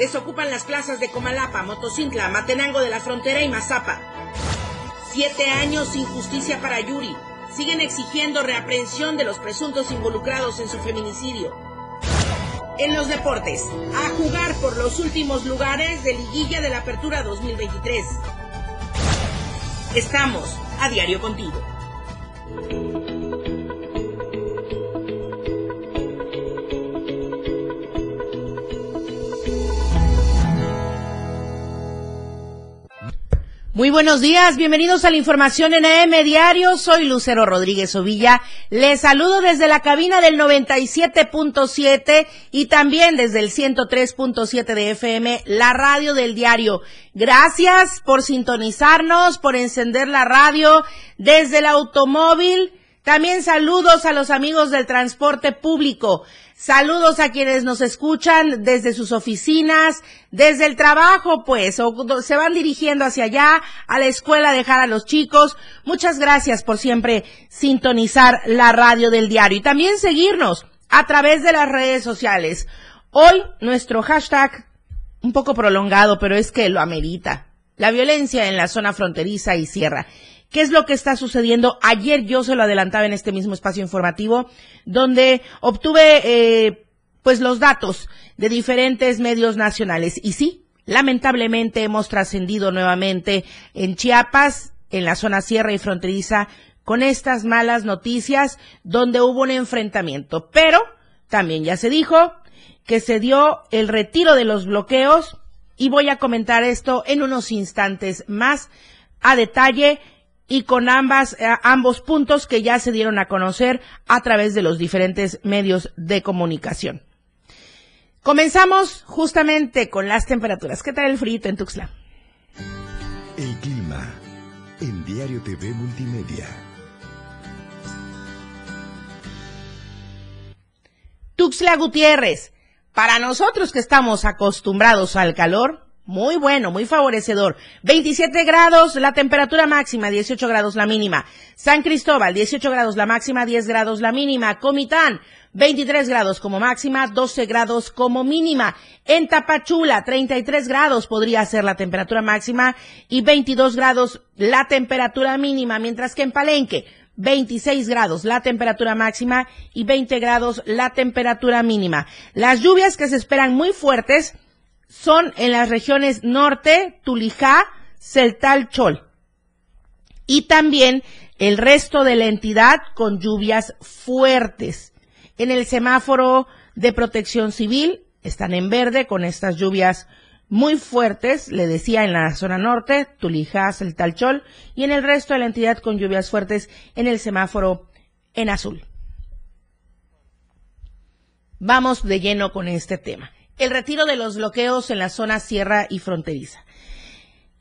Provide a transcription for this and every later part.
Desocupan las plazas de Comalapa, Motocintla, Matenango de la Frontera y Mazapa. Siete años sin justicia para Yuri. Siguen exigiendo reaprehensión de los presuntos involucrados en su feminicidio. En los deportes, a jugar por los últimos lugares de liguilla de la Apertura 2023. Estamos a diario contigo. Muy buenos días, bienvenidos a la información en AM Diario. Soy Lucero Rodríguez Ovilla. Les saludo desde la cabina del 97.7 y también desde el 103.7 de FM, la radio del diario. Gracias por sintonizarnos, por encender la radio desde el automóvil. También saludos a los amigos del transporte público. Saludos a quienes nos escuchan desde sus oficinas, desde el trabajo, pues, o se van dirigiendo hacia allá, a la escuela, a dejar a los chicos. Muchas gracias por siempre sintonizar la radio del diario y también seguirnos a través de las redes sociales. Hoy nuestro hashtag, un poco prolongado, pero es que lo amerita. La violencia en la zona fronteriza y sierra. ¿Qué es lo que está sucediendo? Ayer yo se lo adelantaba en este mismo espacio informativo, donde obtuve eh, pues los datos de diferentes medios nacionales. Y sí, lamentablemente hemos trascendido nuevamente en Chiapas, en la zona sierra y fronteriza, con estas malas noticias donde hubo un enfrentamiento. Pero también ya se dijo que se dio el retiro de los bloqueos y voy a comentar esto en unos instantes más a detalle y con ambas, eh, ambos puntos que ya se dieron a conocer a través de los diferentes medios de comunicación. Comenzamos justamente con las temperaturas. ¿Qué tal el frío en Tuxtla? El clima en Diario TV Multimedia. Tuxtla Gutiérrez. Para nosotros que estamos acostumbrados al calor, muy bueno, muy favorecedor. 27 grados la temperatura máxima, 18 grados la mínima. San Cristóbal, 18 grados la máxima, 10 grados la mínima. Comitán, 23 grados como máxima, 12 grados como mínima. En Tapachula, 33 grados podría ser la temperatura máxima y 22 grados la temperatura mínima, mientras que en Palenque, 26 grados la temperatura máxima y 20 grados la temperatura mínima. Las lluvias que se esperan muy fuertes son en las regiones norte, Tulijá, Celtal, Chol. Y también el resto de la entidad con lluvias fuertes. En el semáforo de protección civil están en verde con estas lluvias muy fuertes, le decía en la zona norte, Tulijá, Celtal, Chol, y en el resto de la entidad con lluvias fuertes en el semáforo en azul. Vamos de lleno con este tema el retiro de los bloqueos en la zona sierra y fronteriza.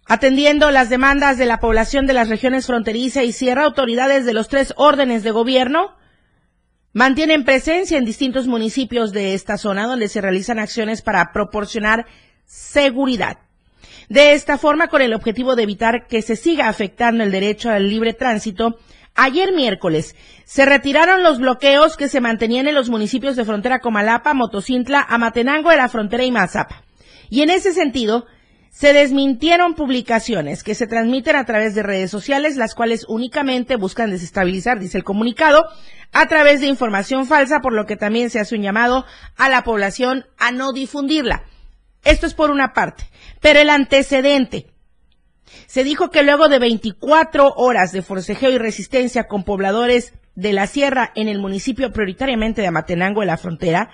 Atendiendo las demandas de la población de las regiones fronteriza y sierra, autoridades de los tres órdenes de gobierno mantienen presencia en distintos municipios de esta zona donde se realizan acciones para proporcionar seguridad. De esta forma, con el objetivo de evitar que se siga afectando el derecho al libre tránsito, Ayer miércoles se retiraron los bloqueos que se mantenían en los municipios de frontera Comalapa, Motocintla, Amatenango de la frontera y Mazapa. Y en ese sentido, se desmintieron publicaciones que se transmiten a través de redes sociales, las cuales únicamente buscan desestabilizar, dice el comunicado, a través de información falsa, por lo que también se hace un llamado a la población a no difundirla. Esto es por una parte. Pero el antecedente se dijo que luego de 24 horas de forcejeo y resistencia con pobladores de la sierra en el municipio prioritariamente de Amatenango de la frontera,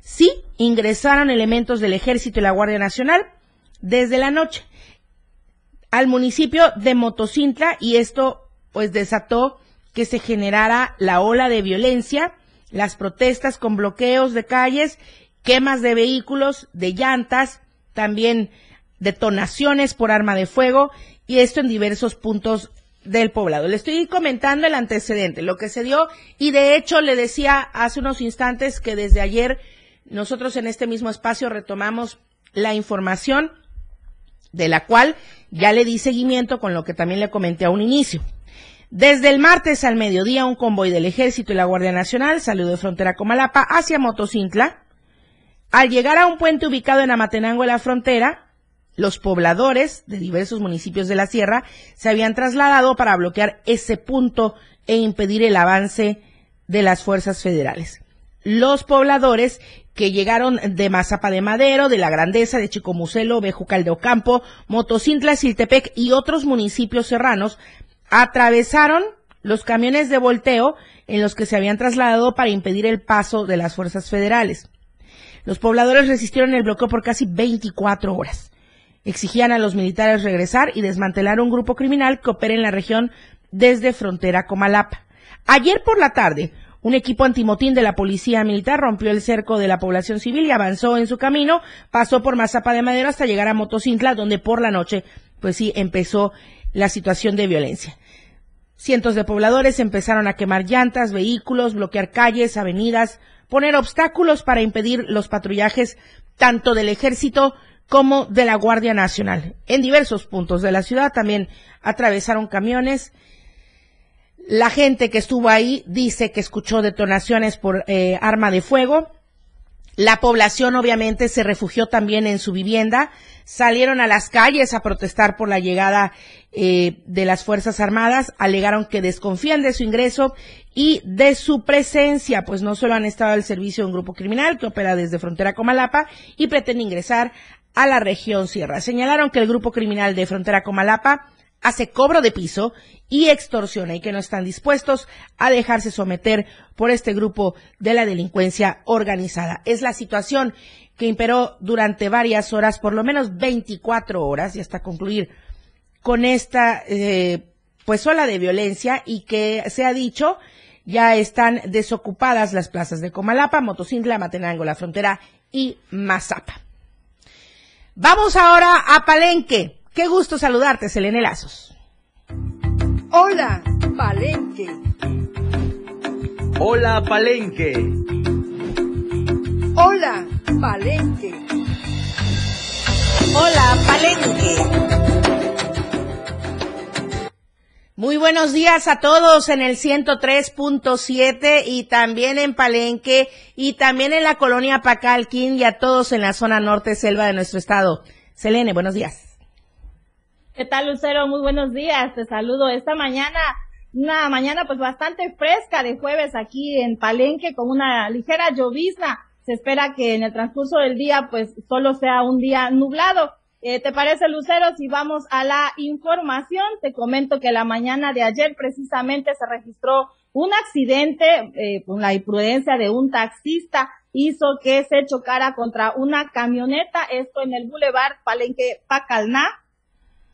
sí ingresaron elementos del ejército y la Guardia Nacional desde la noche al municipio de Motocintla y esto pues desató que se generara la ola de violencia, las protestas con bloqueos de calles, quemas de vehículos, de llantas, también detonaciones por arma de fuego y esto en diversos puntos del poblado. Le estoy comentando el antecedente, lo que se dio y de hecho le decía hace unos instantes que desde ayer nosotros en este mismo espacio retomamos la información de la cual ya le di seguimiento con lo que también le comenté a un inicio. Desde el martes al mediodía, un convoy del Ejército y la Guardia Nacional salió de frontera Comalapa hacia Motocintla, Al llegar a un puente ubicado en Amatenango, en la frontera, los pobladores de diversos municipios de la sierra se habían trasladado para bloquear ese punto e impedir el avance de las fuerzas federales. Los pobladores que llegaron de Mazapa de Madero, de La Grandeza, de Chicomucelo, Bejucal de Ocampo, Motocintla, Siltepec y otros municipios serranos atravesaron los camiones de volteo en los que se habían trasladado para impedir el paso de las fuerzas federales. Los pobladores resistieron el bloqueo por casi 24 horas. Exigían a los militares regresar y desmantelar un grupo criminal que opera en la región desde frontera Comalapa. Ayer por la tarde, un equipo antimotín de la policía militar rompió el cerco de la población civil y avanzó en su camino, pasó por Mazapa de Madero hasta llegar a Motocintla, donde por la noche, pues sí, empezó la situación de violencia. Cientos de pobladores empezaron a quemar llantas, vehículos, bloquear calles, avenidas, poner obstáculos para impedir los patrullajes tanto del ejército como de la Guardia Nacional. En diversos puntos de la ciudad también atravesaron camiones. La gente que estuvo ahí dice que escuchó detonaciones por eh, arma de fuego. La población obviamente se refugió también en su vivienda, salieron a las calles a protestar por la llegada eh, de las Fuerzas Armadas, alegaron que desconfían de su ingreso y de su presencia, pues no solo han estado al servicio de un grupo criminal que opera desde frontera Comalapa y pretende ingresar a la región Sierra. Señalaron que el grupo criminal de frontera Comalapa hace cobro de piso y extorsiona y que no están dispuestos a dejarse someter por este grupo de la delincuencia organizada. Es la situación que imperó durante varias horas, por lo menos 24 horas, y hasta concluir con esta eh, pues ola de violencia y que se ha dicho ya están desocupadas las plazas de Comalapa, Motocintla, Matenango, La Frontera y Mazapa. Vamos ahora a Palenque. Qué gusto saludarte, Selene Lazos. Hola, Palenque. Hola, Palenque. Hola, Palenque. Hola, Palenque. Muy buenos días a todos en el 103.7 y también en Palenque y también en la colonia Pacalquín y a todos en la zona norte selva de nuestro estado. Selene, buenos días. ¿Qué tal, Lucero? Muy buenos días. Te saludo esta mañana. Una mañana pues bastante fresca de jueves aquí en Palenque con una ligera llovizna. Se espera que en el transcurso del día pues solo sea un día nublado. Eh, ¿Te parece, Lucero? Si vamos a la información, te comento que la mañana de ayer precisamente se registró un accidente, eh, con la imprudencia de un taxista hizo que se chocara contra una camioneta, esto en el Boulevard Palenque Pacalná.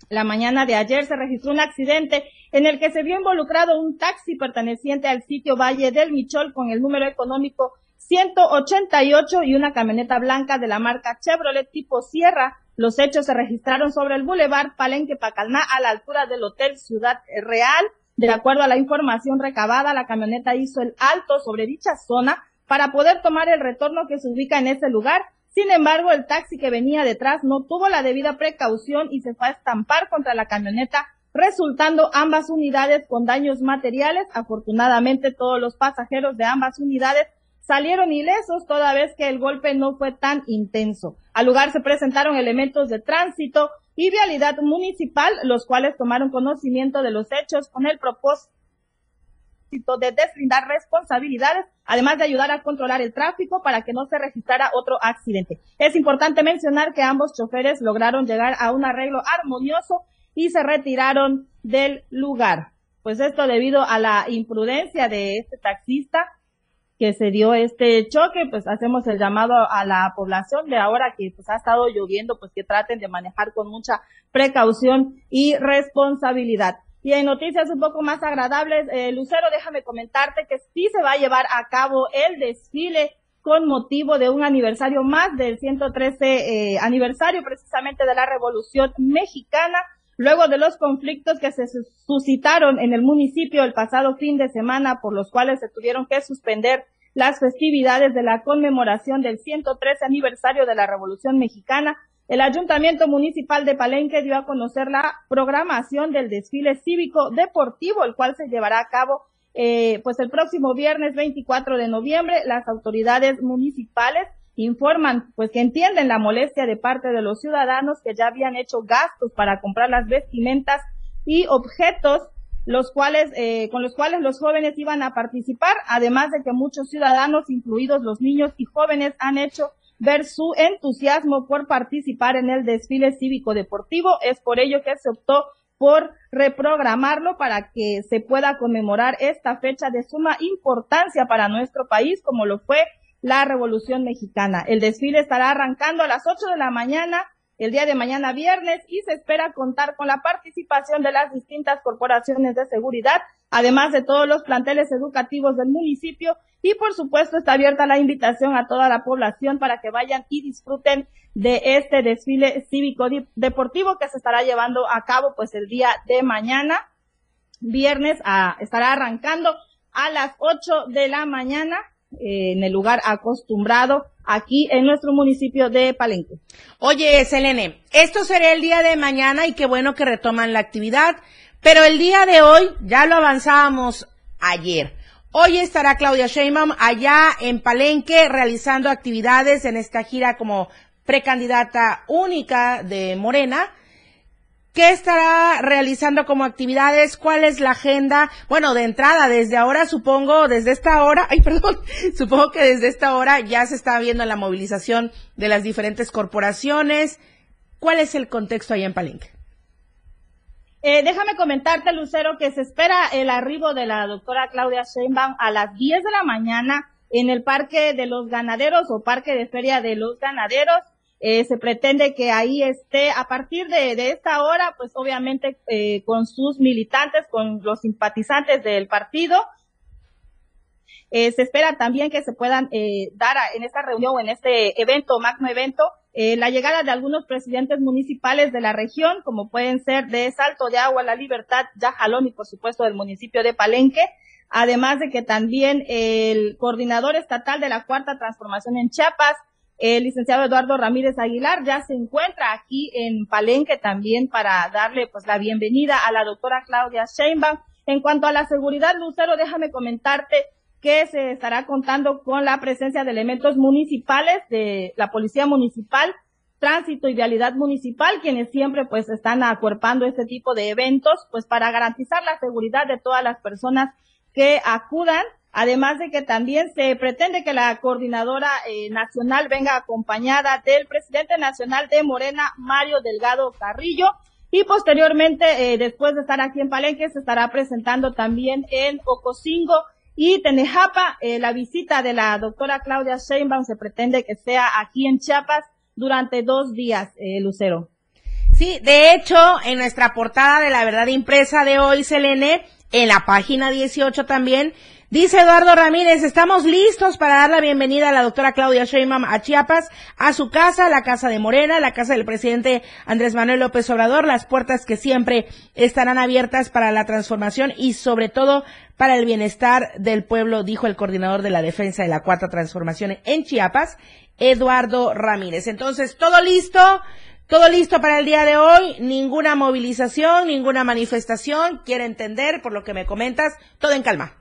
La mañana de ayer se registró un accidente en el que se vio involucrado un taxi perteneciente al sitio Valle del Michol con el número económico 188 y una camioneta blanca de la marca Chevrolet tipo Sierra los hechos se registraron sobre el Boulevard Palenque Pacalná a la altura del Hotel Ciudad Real. De acuerdo a la información recabada, la camioneta hizo el alto sobre dicha zona para poder tomar el retorno que se ubica en ese lugar. Sin embargo, el taxi que venía detrás no tuvo la debida precaución y se fue a estampar contra la camioneta, resultando ambas unidades con daños materiales. Afortunadamente, todos los pasajeros de ambas unidades salieron ilesos toda vez que el golpe no fue tan intenso. Al lugar se presentaron elementos de tránsito y vialidad municipal, los cuales tomaron conocimiento de los hechos con el propósito de deslindar responsabilidades, además de ayudar a controlar el tráfico para que no se registrara otro accidente. Es importante mencionar que ambos choferes lograron llegar a un arreglo armonioso y se retiraron del lugar. Pues esto debido a la imprudencia de este taxista, que se dio este choque, pues hacemos el llamado a la población de ahora que pues ha estado lloviendo, pues que traten de manejar con mucha precaución y responsabilidad. Y en noticias un poco más agradables, eh, Lucero, déjame comentarte que sí se va a llevar a cabo el desfile con motivo de un aniversario más del 113 eh, aniversario precisamente de la Revolución Mexicana, luego de los conflictos que se suscitaron en el municipio el pasado fin de semana por los cuales se tuvieron que suspender las festividades de la conmemoración del 113 aniversario de la Revolución Mexicana, el Ayuntamiento Municipal de Palenque dio a conocer la programación del desfile cívico deportivo, el cual se llevará a cabo eh, pues el próximo viernes 24 de noviembre. Las autoridades municipales informan pues que entienden la molestia de parte de los ciudadanos que ya habían hecho gastos para comprar las vestimentas y objetos los cuales eh, con los cuales los jóvenes iban a participar, además de que muchos ciudadanos, incluidos los niños y jóvenes, han hecho ver su entusiasmo por participar en el desfile cívico deportivo. Es por ello que se optó por reprogramarlo para que se pueda conmemorar esta fecha de suma importancia para nuestro país, como lo fue la Revolución Mexicana. El desfile estará arrancando a las 8 de la mañana el día de mañana viernes y se espera contar con la participación de las distintas corporaciones de seguridad, además de todos los planteles educativos del municipio y por supuesto está abierta la invitación a toda la población para que vayan y disfruten de este desfile cívico deportivo que se estará llevando a cabo pues el día de mañana viernes a, estará arrancando a las 8 de la mañana eh, en el lugar acostumbrado aquí en nuestro municipio de Palenque. Oye, Selene, esto será el día de mañana y qué bueno que retoman la actividad, pero el día de hoy ya lo avanzábamos ayer. Hoy estará Claudia Sheinbaum allá en Palenque realizando actividades en esta gira como precandidata única de Morena ¿Qué estará realizando como actividades? ¿Cuál es la agenda? Bueno, de entrada, desde ahora supongo, desde esta hora, ay, perdón, supongo que desde esta hora ya se está viendo la movilización de las diferentes corporaciones. ¿Cuál es el contexto ahí en Palenque? Eh, déjame comentarte, Lucero, que se espera el arribo de la doctora Claudia Sheinbaum a las 10 de la mañana en el Parque de los Ganaderos o Parque de Feria de los Ganaderos. Eh, se pretende que ahí esté a partir de, esta hora, pues obviamente eh, con sus militantes, con los simpatizantes del partido. Eh, se espera también que se puedan dar en esta reunión, en este evento, magno evento, la llegada de algunos presidentes municipales de la región, como pueden ser de Salto de Agua, La Libertad, Yajalón y por supuesto del municipio de Palenque. Además de que también el coordinador estatal de la Cuarta Transformación en Chiapas, el licenciado Eduardo Ramírez Aguilar ya se encuentra aquí en Palenque también para darle pues la bienvenida a la doctora Claudia Sheinbaum. En cuanto a la seguridad, Lucero, déjame comentarte que se estará contando con la presencia de elementos municipales de la Policía Municipal, Tránsito y Vialidad Municipal, quienes siempre pues están acuerpando este tipo de eventos, pues para garantizar la seguridad de todas las personas que acudan Además de que también se pretende que la coordinadora eh, nacional venga acompañada del presidente nacional de Morena, Mario Delgado Carrillo. Y posteriormente, eh, después de estar aquí en Palenque, se estará presentando también en Ocosingo y Tenejapa. Eh, la visita de la doctora Claudia Sheinbaum se pretende que sea aquí en Chiapas durante dos días, Lucero. Sí, de hecho, en nuestra portada de la verdad impresa de hoy, Selene, en la página 18 también, Dice Eduardo Ramírez, estamos listos para dar la bienvenida a la doctora Claudia Sheinbaum a Chiapas, a su casa, la casa de Morena, la casa del presidente Andrés Manuel López Obrador, las puertas que siempre estarán abiertas para la transformación y sobre todo para el bienestar del pueblo, dijo el coordinador de la defensa de la cuarta transformación en Chiapas, Eduardo Ramírez. Entonces, todo listo. Todo listo para el día de hoy, ninguna movilización, ninguna manifestación, quiere entender por lo que me comentas, todo en calma.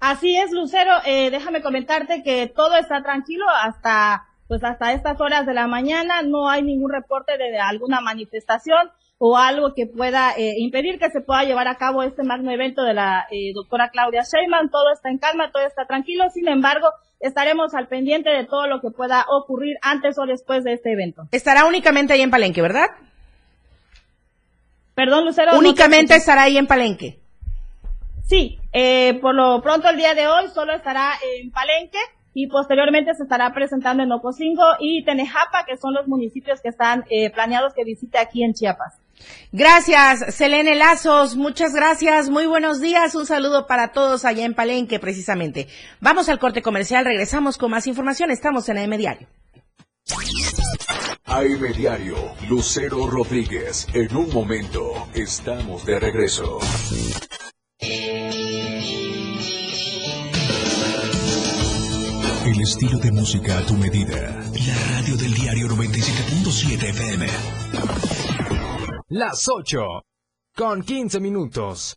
Así es, Lucero. Eh, déjame comentarte que todo está tranquilo hasta, pues hasta estas horas de la mañana. No hay ningún reporte de alguna manifestación o algo que pueda eh, impedir que se pueda llevar a cabo este magno evento de la eh, doctora Claudia Sheinbaum. Todo está en calma, todo está tranquilo. Sin embargo, estaremos al pendiente de todo lo que pueda ocurrir antes o después de este evento. Estará únicamente ahí en Palenque, ¿verdad? Perdón, Lucero. Únicamente estará ahí en Palenque. Sí, eh, por lo pronto el día de hoy solo estará en Palenque y posteriormente se estará presentando en Ocosingo y Tenejapa, que son los municipios que están eh, planeados que visite aquí en Chiapas. Gracias, Selene Lazos, muchas gracias, muy buenos días, un saludo para todos allá en Palenque precisamente. Vamos al corte comercial, regresamos con más información, estamos en AM Diario. AM Diario, Lucero Rodríguez, en un momento estamos de regreso. El estilo de música a tu medida. La radio del diario 97.7 FM. Las 8. Con 15 minutos.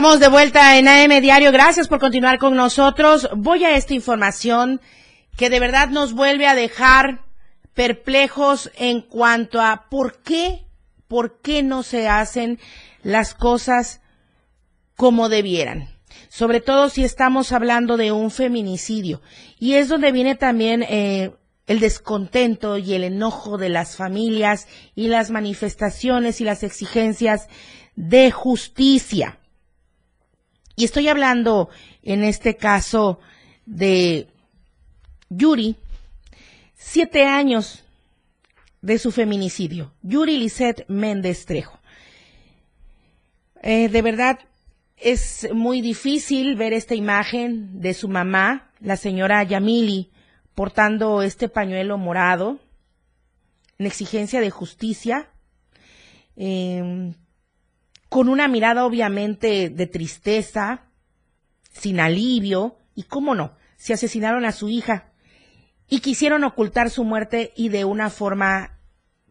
Estamos de vuelta en AM Diario. Gracias por continuar con nosotros. Voy a esta información que de verdad nos vuelve a dejar perplejos en cuanto a por qué, por qué no se hacen las cosas como debieran. Sobre todo si estamos hablando de un feminicidio. Y es donde viene también eh, el descontento y el enojo de las familias y las manifestaciones y las exigencias de justicia. Y estoy hablando en este caso de Yuri, siete años de su feminicidio. Yuri Lisette Méndez Trejo. Eh, de verdad es muy difícil ver esta imagen de su mamá, la señora Yamili, portando este pañuelo morado en exigencia de justicia. Eh, con una mirada obviamente de tristeza, sin alivio, y cómo no, se asesinaron a su hija y quisieron ocultar su muerte y de una forma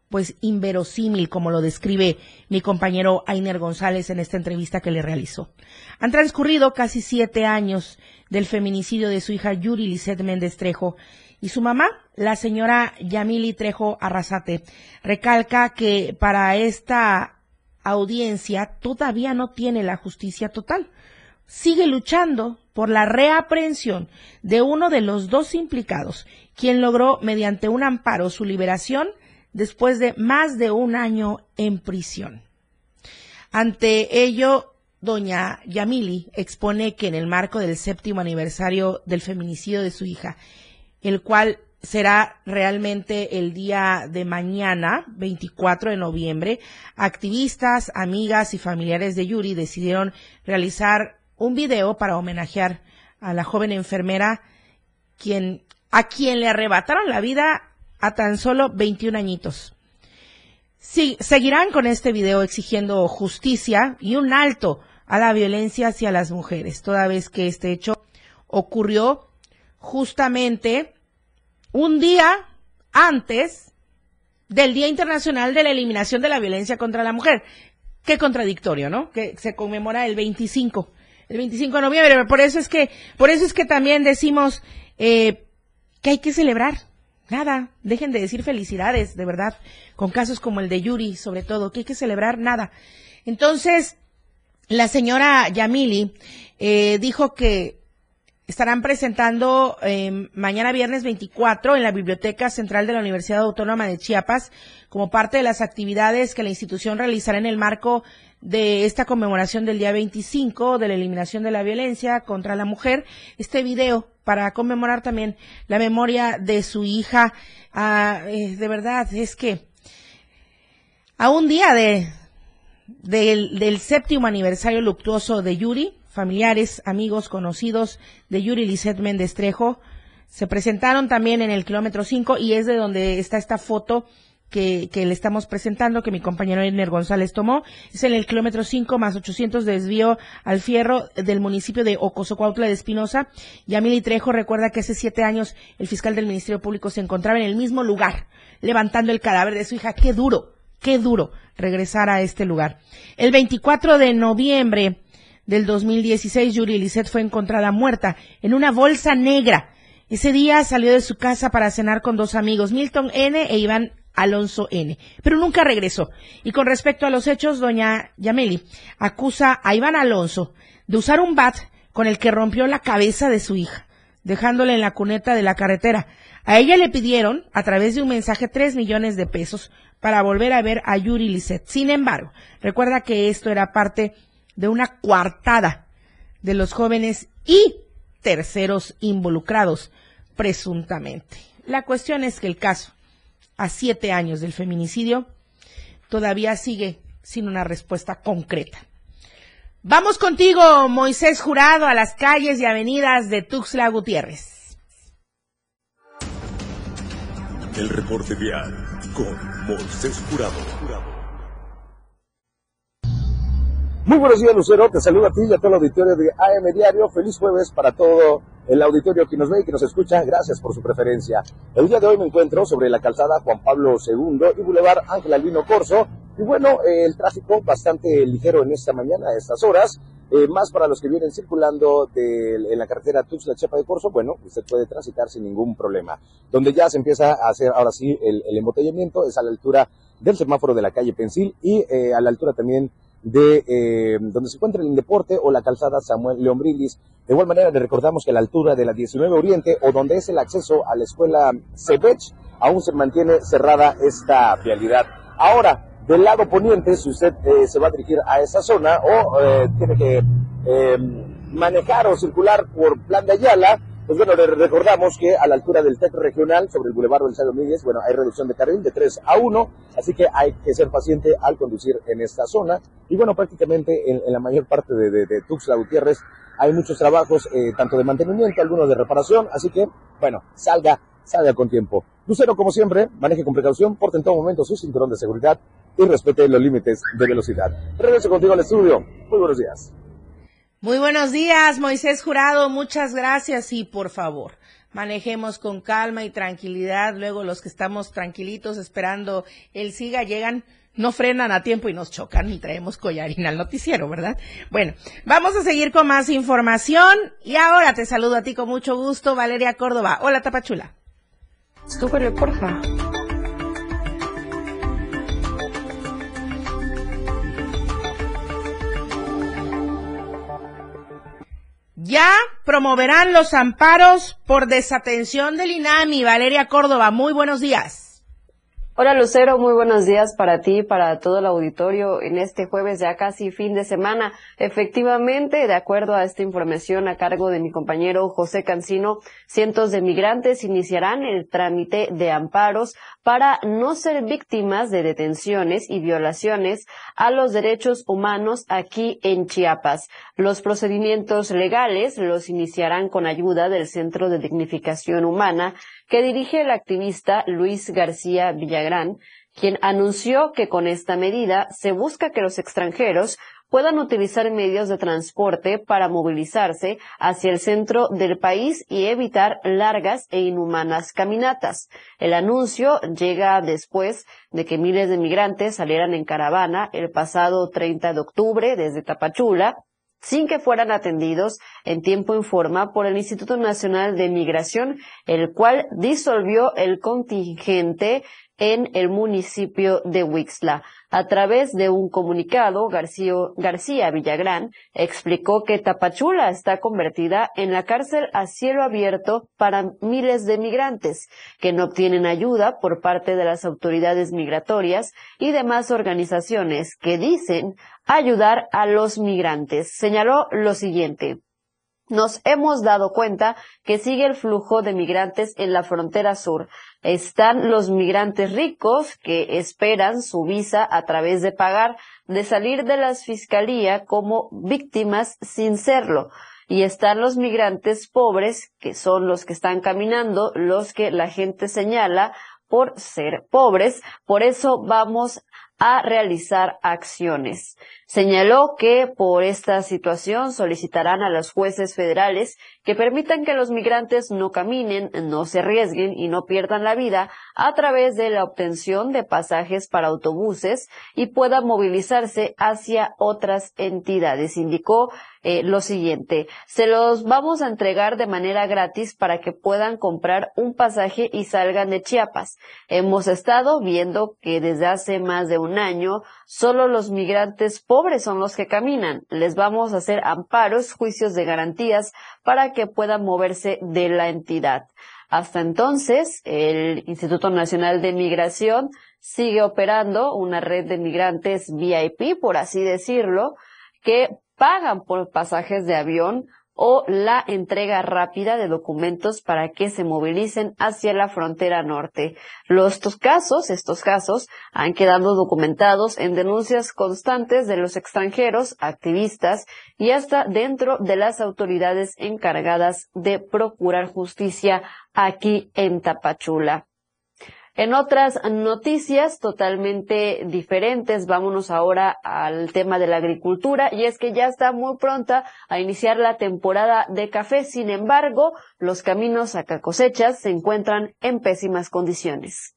pues inverosímil, como lo describe mi compañero Ainer González en esta entrevista que le realizó. Han transcurrido casi siete años del feminicidio de su hija Yuri Lisette Méndez Trejo y su mamá, la señora Yamili Trejo Arrasate, recalca que para esta audiencia todavía no tiene la justicia total. Sigue luchando por la reaprehensión de uno de los dos implicados, quien logró mediante un amparo su liberación después de más de un año en prisión. Ante ello, doña Yamili expone que en el marco del séptimo aniversario del feminicidio de su hija, el cual será realmente el día de mañana, 24 de noviembre, activistas, amigas y familiares de Yuri decidieron realizar un video para homenajear a la joven enfermera quien, a quien le arrebataron la vida a tan solo 21 añitos. Sí, seguirán con este video exigiendo justicia y un alto a la violencia hacia las mujeres, toda vez que este hecho ocurrió justamente un día antes del Día Internacional de la Eliminación de la Violencia contra la Mujer. Qué contradictorio, ¿no? Que se conmemora el 25, el 25 de noviembre. Por eso es que, por eso es que también decimos eh, que hay que celebrar. Nada, dejen de decir felicidades, de verdad, con casos como el de Yuri, sobre todo, que hay que celebrar nada. Entonces, la señora Yamili eh, dijo que estarán presentando eh, mañana viernes 24 en la Biblioteca Central de la Universidad Autónoma de Chiapas como parte de las actividades que la institución realizará en el marco de esta conmemoración del día 25 de la eliminación de la violencia contra la mujer, este video para conmemorar también la memoria de su hija. Ah, eh, de verdad, es que a un día de, del, del séptimo aniversario luctuoso de Yuri, familiares, amigos, conocidos de Yuri Lisset Méndez Trejo. Se presentaron también en el kilómetro 5 y es de donde está esta foto que, que le estamos presentando, que mi compañero Ener González tomó. Es en el kilómetro 5 más 800 de desvío al fierro del municipio de Ocosocuautla de Espinosa. Yamili Trejo recuerda que hace siete años el fiscal del Ministerio Público se encontraba en el mismo lugar, levantando el cadáver de su hija. Qué duro, qué duro regresar a este lugar. El 24 de noviembre, del 2016, Yuri Lisset fue encontrada muerta en una bolsa negra. Ese día salió de su casa para cenar con dos amigos, Milton N. e Iván Alonso N., pero nunca regresó. Y con respecto a los hechos, doña Yameli acusa a Iván Alonso de usar un bat con el que rompió la cabeza de su hija, dejándole en la cuneta de la carretera. A ella le pidieron, a través de un mensaje, tres millones de pesos para volver a ver a Yuri Lisset. Sin embargo, recuerda que esto era parte de una coartada de los jóvenes y terceros involucrados, presuntamente. La cuestión es que el caso, a siete años del feminicidio, todavía sigue sin una respuesta concreta. Vamos contigo, Moisés Jurado, a las calles y avenidas de Tuxtla Gutiérrez. El reporte vial con Moisés Jurado. Muy buenos días, Lucero. Te saludo a ti y a todo el auditorio de AM Diario. Feliz jueves para todo el auditorio que nos ve y que nos escucha. Gracias por su preferencia. El día de hoy me encuentro sobre la calzada Juan Pablo II y Boulevard Ángel Albino Corso. Y bueno, eh, el tráfico bastante ligero en esta mañana, a estas horas. Eh, más para los que vienen circulando de, en la carretera Tuxtla Chepa de Corso, bueno, usted puede transitar sin ningún problema. Donde ya se empieza a hacer ahora sí el, el embotellamiento es a la altura del semáforo de la calle Pensil y eh, a la altura también de eh, donde se encuentra el Indeporte o la calzada Samuel León. De igual manera, le recordamos que la altura de la 19 Oriente o donde es el acceso a la escuela Cebech, aún se mantiene cerrada esta vialidad. Ahora, del lado poniente, si usted eh, se va a dirigir a esa zona o eh, tiene que manejar o circular por Plan de Ayala, pues bueno, recordamos que a la altura del TEC regional, sobre el Boulevard del Domínguez, bueno, hay reducción de carril de 3 a 1, así que hay que ser paciente al conducir en esta zona. Y bueno, prácticamente en, la mayor parte de, de, Tuxtla Gutiérrez hay muchos trabajos, eh, tanto de mantenimiento, algunos de reparación, así que, bueno, salga, salga con tiempo. Lucero, como siempre, maneje con precaución, porte en todo momento su cinturón de seguridad y respete los límites de velocidad. Regreso contigo al estudio. Muy buenos días. Muy buenos días, Moisés Jurado. Muchas gracias y por favor, manejemos con calma y tranquilidad. Luego los que estamos tranquilitos esperando el siga llegan, no frenan a tiempo y nos chocan y traemos collarín al noticiero, ¿verdad? Bueno, vamos a seguir con más información y ahora te saludo a ti con mucho gusto, Valeria Córdoba. Hola, Tapachula. Súbele, porfa. Ya promoverán los amparos por desatención del INAMI. Valeria Córdoba, muy buenos días. Hola Lucero, muy buenos días para ti, para todo el auditorio en este jueves ya casi fin de semana. Efectivamente, de acuerdo a esta información a cargo de mi compañero José Cancino, cientos de migrantes iniciarán el trámite de amparos para no ser víctimas de detenciones y violaciones a los derechos humanos aquí en Chiapas. Los procedimientos legales los iniciarán con ayuda del Centro de Dignificación Humana que dirige el activista Luis García Villagrán, quien anunció que con esta medida se busca que los extranjeros puedan utilizar medios de transporte para movilizarse hacia el centro del país y evitar largas e inhumanas caminatas. El anuncio llega después de que miles de migrantes salieran en caravana el pasado 30 de octubre desde Tapachula sin que fueran atendidos en tiempo y forma por el Instituto Nacional de Migración, el cual disolvió el contingente en el municipio de Huixla. A través de un comunicado, García Villagrán explicó que Tapachula está convertida en la cárcel a cielo abierto para miles de migrantes que no obtienen ayuda por parte de las autoridades migratorias y demás organizaciones que dicen ayudar a los migrantes. Señaló lo siguiente nos hemos dado cuenta que sigue el flujo de migrantes en la frontera sur. Están los migrantes ricos que esperan su visa a través de pagar, de salir de la fiscalía como víctimas sin serlo. Y están los migrantes pobres, que son los que están caminando, los que la gente señala por ser pobres. Por eso vamos a realizar acciones. Señaló que por esta situación solicitarán a los jueces federales que permitan que los migrantes no caminen, no se arriesguen y no pierdan la vida a través de la obtención de pasajes para autobuses y puedan movilizarse hacia otras entidades. Indicó eh, lo siguiente, se los vamos a entregar de manera gratis para que puedan comprar un pasaje y salgan de Chiapas. Hemos estado viendo que desde hace más de un año solo los migrantes pobres son los que caminan. Les vamos a hacer amparos, juicios de garantías para que puedan moverse de la entidad. Hasta entonces, el Instituto Nacional de Migración sigue operando una red de migrantes VIP, por así decirlo, que pagan por pasajes de avión o la entrega rápida de documentos para que se movilicen hacia la frontera norte. Los estos casos, estos casos, han quedado documentados en denuncias constantes de los extranjeros, activistas y hasta dentro de las autoridades encargadas de procurar justicia aquí en Tapachula. En otras noticias totalmente diferentes, vámonos ahora al tema de la agricultura y es que ya está muy pronta a iniciar la temporada de café. Sin embargo, los caminos a cosechas se encuentran en pésimas condiciones.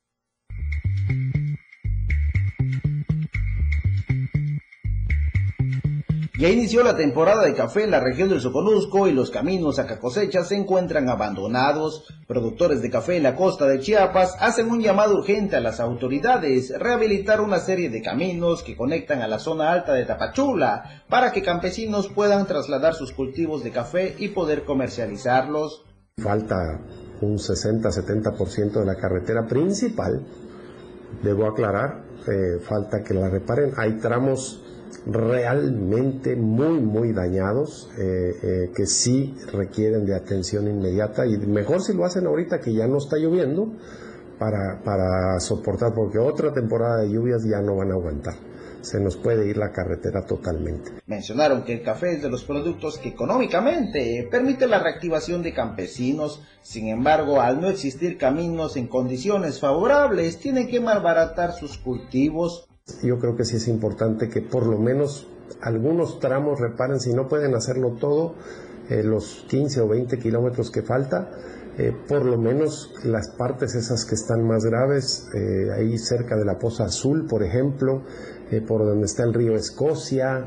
Ya inició la temporada de café en la región del Soconusco y los caminos a cosecha se encuentran abandonados. Productores de café en la costa de Chiapas hacen un llamado urgente a las autoridades rehabilitar una serie de caminos que conectan a la zona alta de Tapachula para que campesinos puedan trasladar sus cultivos de café y poder comercializarlos. Falta un 60-70% de la carretera principal, debo aclarar, eh, falta que la reparen. Hay tramos realmente muy, muy dañados, eh, eh, que sí requieren de atención inmediata y mejor si lo hacen ahorita que ya no está lloviendo para, para soportar, porque otra temporada de lluvias ya no van a aguantar. Se nos puede ir la carretera totalmente. Mencionaron que el café es de los productos que económicamente permite la reactivación de campesinos. Sin embargo, al no existir caminos en condiciones favorables, tienen que malbaratar sus cultivos yo creo que sí es importante que por lo menos algunos tramos reparen, si no pueden hacerlo todo, eh, los 15 o 20 kilómetros que falta, eh, por lo menos las partes esas que están más graves, eh, ahí cerca de la Poza Azul, por ejemplo, por donde está el río Escocia,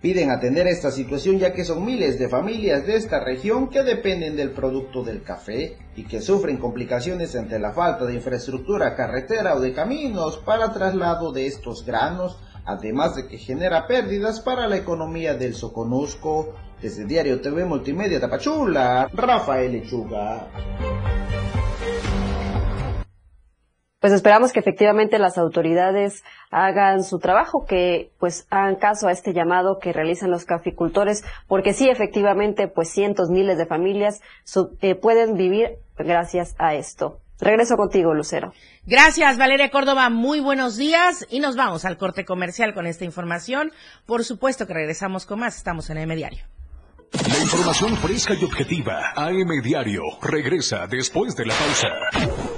Piden atender esta situación ya que son miles de familias de esta región que dependen del producto del café y que sufren complicaciones ante la falta de infraestructura carretera o de caminos para traslado de estos granos, además de que genera pérdidas para la economía del Soconusco. Desde Diario TV Multimedia Tapachula, Rafael Lechuga. Pues esperamos que efectivamente las autoridades hagan su trabajo, que pues hagan caso a este llamado que realizan los caficultores, porque sí, efectivamente, pues cientos, miles de familias eh, pueden vivir gracias a esto. Regreso contigo, Lucero. Gracias, Valeria Córdoba. Muy buenos días y nos vamos al corte comercial con esta información. Por supuesto que regresamos con más. Estamos en AM Diario. La información fresca y objetiva. AM Diario regresa después de la pausa.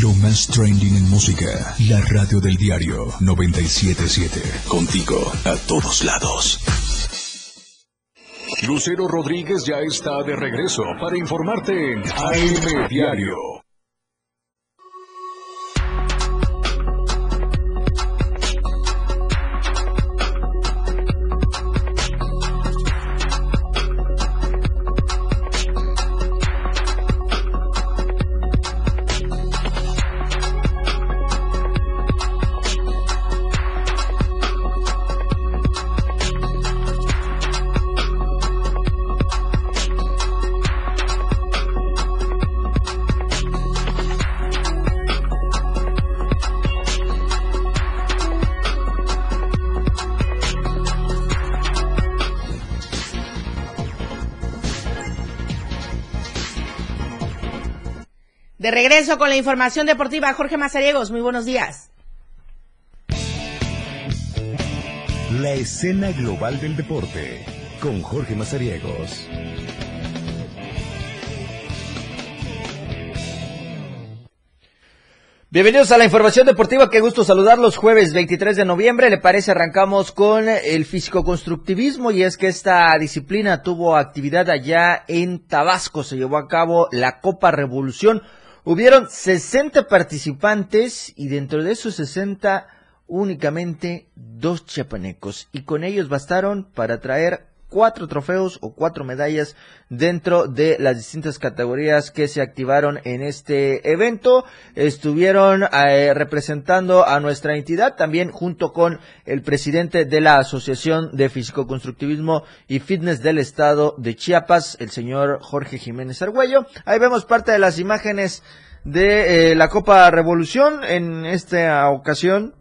Lo más trending en música. La radio del diario 977. Contigo a todos lados. Lucero Rodríguez ya está de regreso para informarte en AM Diario. Regreso con la información deportiva, Jorge Mazariegos, muy buenos días. La escena global del deporte con Jorge Mazariegos. Bienvenidos a la información deportiva, qué gusto saludarlos jueves 23 de noviembre, le parece arrancamos con el físico-constructivismo y es que esta disciplina tuvo actividad allá en Tabasco, se llevó a cabo la Copa Revolución, hubieron 60 participantes y dentro de esos 60 únicamente dos chiapanecos. Y con ellos bastaron para traer cuatro trofeos o cuatro medallas dentro de las distintas categorías que se activaron en este evento. Estuvieron eh, representando a nuestra entidad también junto con el presidente de la Asociación de Físico-Constructivismo y Fitness del Estado de Chiapas, el señor Jorge Jiménez Argüello. Ahí vemos parte de las imágenes de eh, la Copa Revolución. En esta ocasión,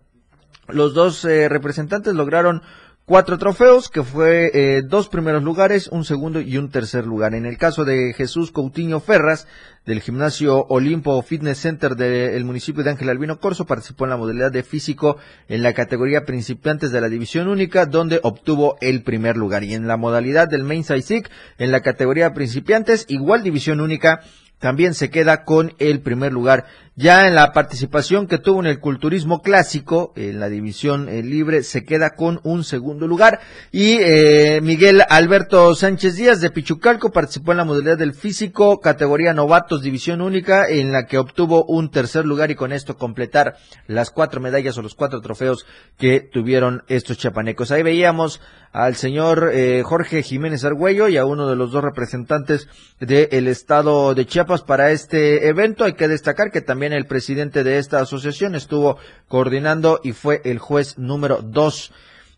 los dos eh, representantes lograron cuatro trofeos, que fue eh, dos primeros lugares, un segundo y un tercer lugar. En el caso de Jesús Coutinho Ferras, del gimnasio Olimpo Fitness Center del municipio de Ángel Albino Corso, participó en la modalidad de físico en la categoría principiantes de la división única, donde obtuvo el primer lugar. Y en la modalidad del Main Size en la categoría principiantes, igual división única, también se queda con el primer lugar. Ya en la participación que tuvo en el culturismo clásico, en la división eh, libre, se queda con un segundo lugar. Y eh, Miguel Alberto Sánchez Díaz de Pichucalco participó en la modalidad del físico, categoría novatos, división única, en la que obtuvo un tercer lugar y con esto completar las cuatro medallas o los cuatro trofeos que tuvieron estos chapanecos. Ahí veíamos al señor eh, Jorge Jiménez Argüello y a uno de los dos representantes del estado de Chiapas para este evento. Hay que destacar que también el presidente de esta asociación estuvo coordinando y fue el juez número dos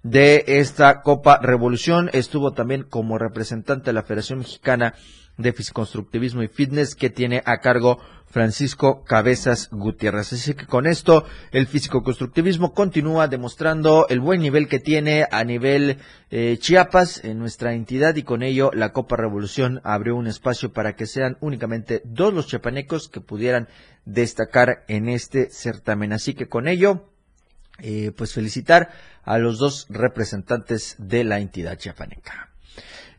de esta Copa Revolución. Estuvo también como representante de la Federación Mexicana de Fisiconstructivismo y Fitness que tiene a cargo Francisco Cabezas Gutiérrez. Así que con esto el físico-constructivismo continúa demostrando el buen nivel que tiene a nivel eh, Chiapas en nuestra entidad y con ello la Copa Revolución abrió un espacio para que sean únicamente dos los chiapanecos que pudieran destacar en este certamen. Así que con ello, eh, pues felicitar a los dos representantes de la entidad chiapaneca.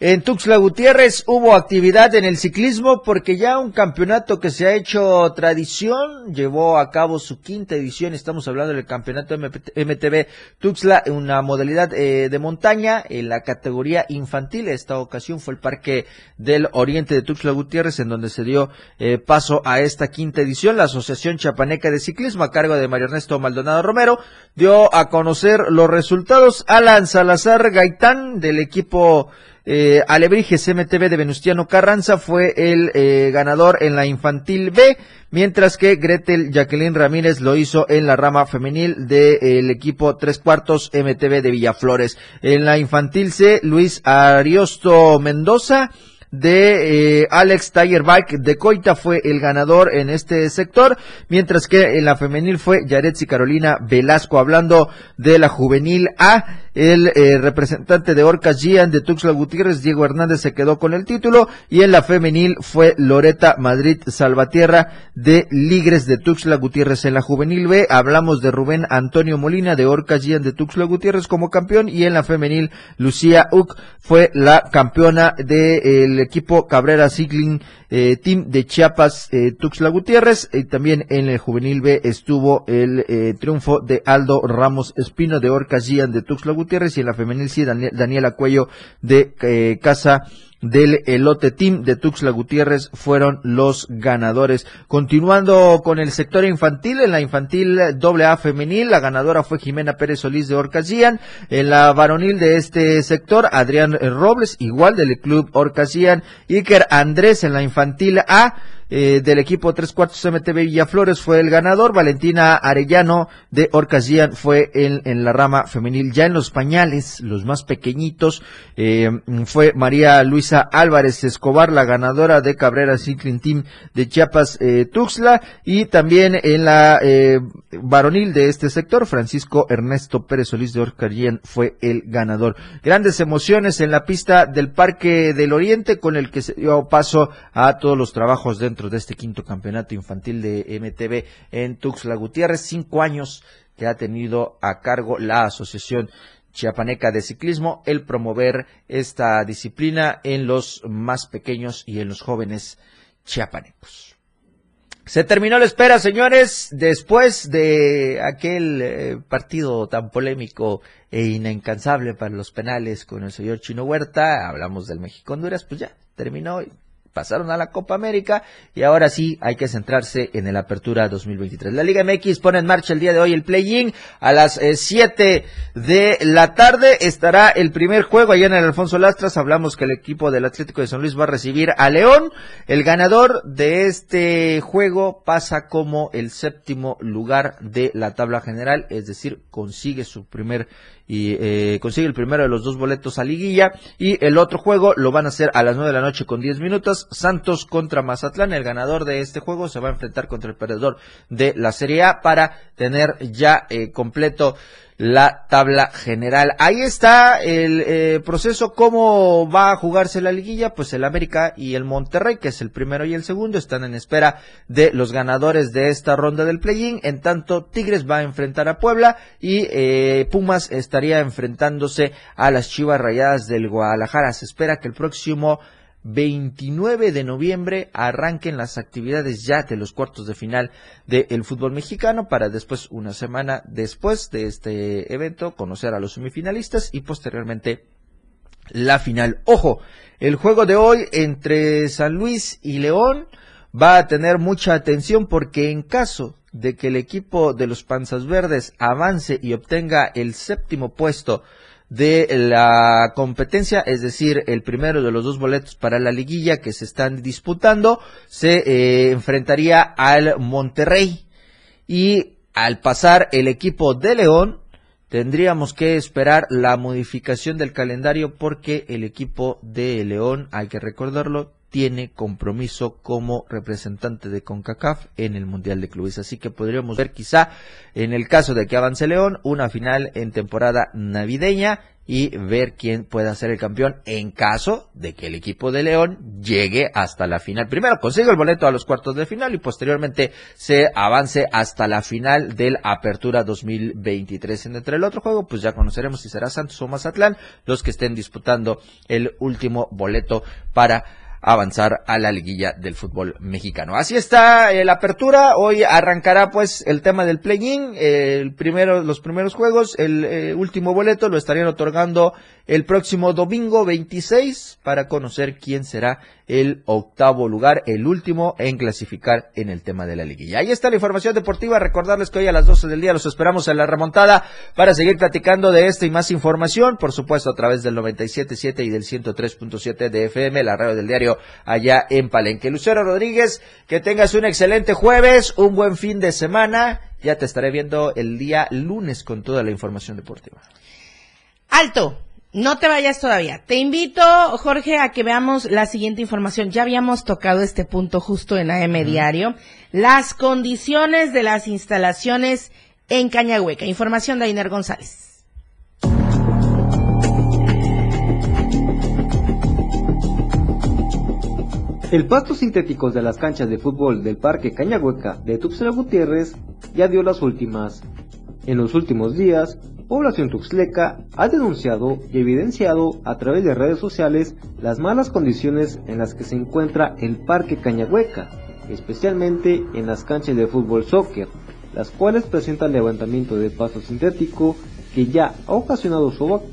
En Tuxtla Gutiérrez hubo actividad en el ciclismo porque ya un campeonato que se ha hecho tradición llevó a cabo su quinta edición. Estamos hablando del campeonato MTV Tuxtla, una modalidad eh, de montaña en la categoría infantil. Esta ocasión fue el Parque del Oriente de Tuxtla Gutiérrez en donde se dio eh, paso a esta quinta edición. La Asociación Chapaneca de Ciclismo a cargo de Mario Ernesto Maldonado Romero dio a conocer los resultados. Alan Salazar Gaitán del equipo eh, Alebrijes MTV de Venustiano Carranza fue el eh, ganador en la infantil B, mientras que Gretel Jacqueline Ramírez lo hizo en la rama femenil del equipo tres cuartos MTV de Villaflores. En la infantil C, Luis Ariosto Mendoza de eh, Alex Tiger Bike de Coita fue el ganador en este sector, mientras que en la femenil fue Yaretsi Carolina Velasco, hablando de la juvenil A, el eh, representante de Orcas Gian de Tuxtla Gutiérrez, Diego Hernández, se quedó con el título y en la femenil fue Loreta Madrid Salvatierra de Ligres de Tuxtla Gutiérrez. En la juvenil B hablamos de Rubén Antonio Molina de Orcas Gian de Tuxtla Gutiérrez como campeón y en la femenil Lucía Uc fue la campeona del equipo Cabrera Sigling eh, Team de Chiapas eh, Tuxtla Gutiérrez y también en el juvenil B estuvo el eh, triunfo de Aldo Ramos Espino de Orcas Gian de Tuxtla Gutiérrez y en la femenil sí Daniela Cuello de eh, Casa del Elote Team de Tuxtla Gutiérrez fueron los ganadores. Continuando con el sector infantil, en la infantil AA femenil, la ganadora fue Jimena Pérez Solís de Orcasían. En la varonil de este sector, Adrián Robles, igual del club Orcasían. Iker Andrés en la infantil A. Eh, del equipo tres cuartos MTV Villaflores fue el ganador. Valentina Arellano de Orcasían fue en, en, la rama femenil. Ya en los pañales, los más pequeñitos, eh, fue María Luisa Álvarez Escobar, la ganadora de Cabrera Cycling Team de Chiapas eh, Tuxtla. Y también en la varonil de este sector, Francisco Ernesto Pérez Solís de Orcasían fue el ganador. Grandes emociones en la pista del Parque del Oriente con el que se dio paso a todos los trabajos dentro de este quinto campeonato infantil de MTV en Tuxtla Gutiérrez, cinco años que ha tenido a cargo la Asociación Chiapaneca de Ciclismo el promover esta disciplina en los más pequeños y en los jóvenes chiapanecos. Se terminó la espera, señores, después de aquel eh, partido tan polémico e incansable para los penales con el señor Chino Huerta, hablamos del México-Honduras, pues ya terminó pasaron a la Copa América y ahora sí hay que centrarse en el Apertura 2023. La Liga MX pone en marcha el día de hoy el play-in a las 7 eh, de la tarde estará el primer juego allá en el Alfonso Lastras. Hablamos que el equipo del Atlético de San Luis va a recibir a León. El ganador de este juego pasa como el séptimo lugar de la tabla general, es decir, consigue su primer y eh, consigue el primero de los dos boletos a liguilla y el otro juego lo van a hacer a las nueve de la noche con diez minutos Santos contra Mazatlán. El ganador de este juego se va a enfrentar contra el perdedor de la Serie A para tener ya eh, completo la tabla general. Ahí está el eh, proceso, cómo va a jugarse la liguilla, pues el América y el Monterrey, que es el primero y el segundo, están en espera de los ganadores de esta ronda del play-in. En tanto, Tigres va a enfrentar a Puebla y eh, Pumas estaría enfrentándose a las Chivas Rayadas del Guadalajara. Se espera que el próximo 29 de noviembre arranquen las actividades ya de los cuartos de final del fútbol mexicano para después, una semana después de este evento, conocer a los semifinalistas y posteriormente la final. Ojo, el juego de hoy entre San Luis y León va a tener mucha atención porque en caso de que el equipo de los Panzas Verdes avance y obtenga el séptimo puesto de la competencia, es decir, el primero de los dos boletos para la liguilla que se están disputando, se eh, enfrentaría al Monterrey. Y al pasar el equipo de León tendríamos que esperar la modificación del calendario porque el equipo de León, hay que recordarlo, tiene compromiso como representante de CONCACAF en el Mundial de Clubes. Así que podríamos ver quizá, en el caso de que avance León, una final en temporada navideña y ver quién puede ser el campeón en caso de que el equipo de León llegue hasta la final. Primero consiga el boleto a los cuartos de final y posteriormente se avance hasta la final del Apertura 2023. Entre el otro juego, pues ya conoceremos si será Santos o Mazatlán los que estén disputando el último boleto para avanzar a la liguilla del fútbol mexicano. Así está eh, la apertura. Hoy arrancará pues el tema del play-in, el primero, los primeros juegos, el eh, último boleto lo estarían otorgando el próximo domingo 26 para conocer quién será el octavo lugar, el último en clasificar en el tema de la liguilla. Ahí está la información deportiva. Recordarles que hoy a las 12 del día los esperamos en la remontada para seguir platicando de esta y más información, por supuesto a través del 97.7 y del 103.7 de FM, la radio del diario allá en Palenque. Lucero Rodríguez, que tengas un excelente jueves, un buen fin de semana. Ya te estaré viendo el día lunes con toda la información deportiva. Alto. No te vayas todavía. Te invito, Jorge, a que veamos la siguiente información. Ya habíamos tocado este punto justo en AM Diario. Las condiciones de las instalaciones en Cañahueca. Información de Ainer González. El pasto sintético de las canchas de fútbol del Parque Cañahueca de Tuxtla Gutiérrez ya dio las últimas. En los últimos días, Población Tuxleca ha denunciado y evidenciado a través de redes sociales las malas condiciones en las que se encuentra el Parque Cañahueca, especialmente en las canchas de fútbol soccer, las cuales presentan levantamiento de pasto sintético que ya ha ocasionado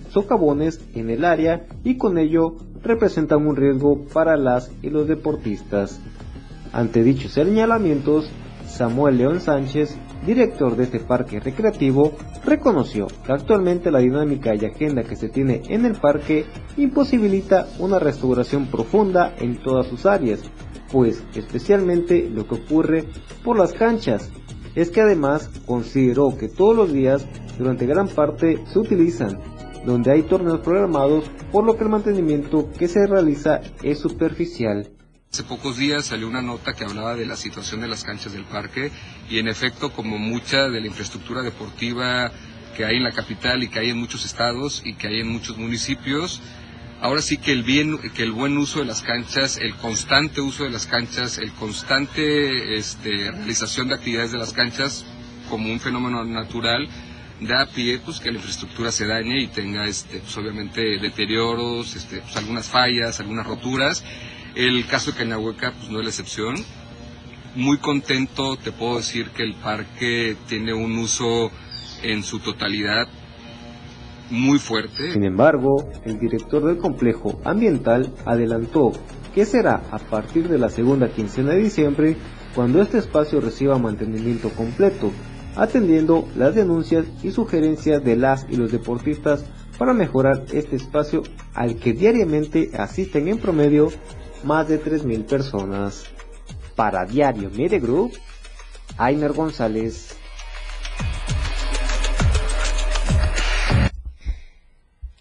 socavones en el área y con ello representan un riesgo para las y los deportistas. Ante dichos señalamientos, Samuel León Sánchez, director de este parque recreativo, reconoció que actualmente la dinámica y agenda que se tiene en el parque imposibilita una restauración profunda en todas sus áreas, pues especialmente lo que ocurre por las canchas, es que además consideró que todos los días durante gran parte se utilizan, donde hay torneos programados, por lo que el mantenimiento que se realiza es superficial. Hace pocos días salió una nota que hablaba de la situación de las canchas del parque y en efecto como mucha de la infraestructura deportiva que hay en la capital y que hay en muchos estados y que hay en muchos municipios, ahora sí que el bien, que el buen uso de las canchas, el constante uso de las canchas, el constante este, realización de actividades de las canchas como un fenómeno natural da pie pues que la infraestructura se dañe y tenga este pues, obviamente deterioros, este, pues, algunas fallas, algunas roturas el caso de Cañahueca pues, no es la excepción. Muy contento, te puedo decir que el parque tiene un uso en su totalidad muy fuerte. Sin embargo, el director del complejo ambiental adelantó que será a partir de la segunda quincena de diciembre cuando este espacio reciba mantenimiento completo, atendiendo las denuncias y sugerencias de las y los deportistas para mejorar este espacio al que diariamente asisten en promedio más de 3.000 personas. Para Diario Media Group, González.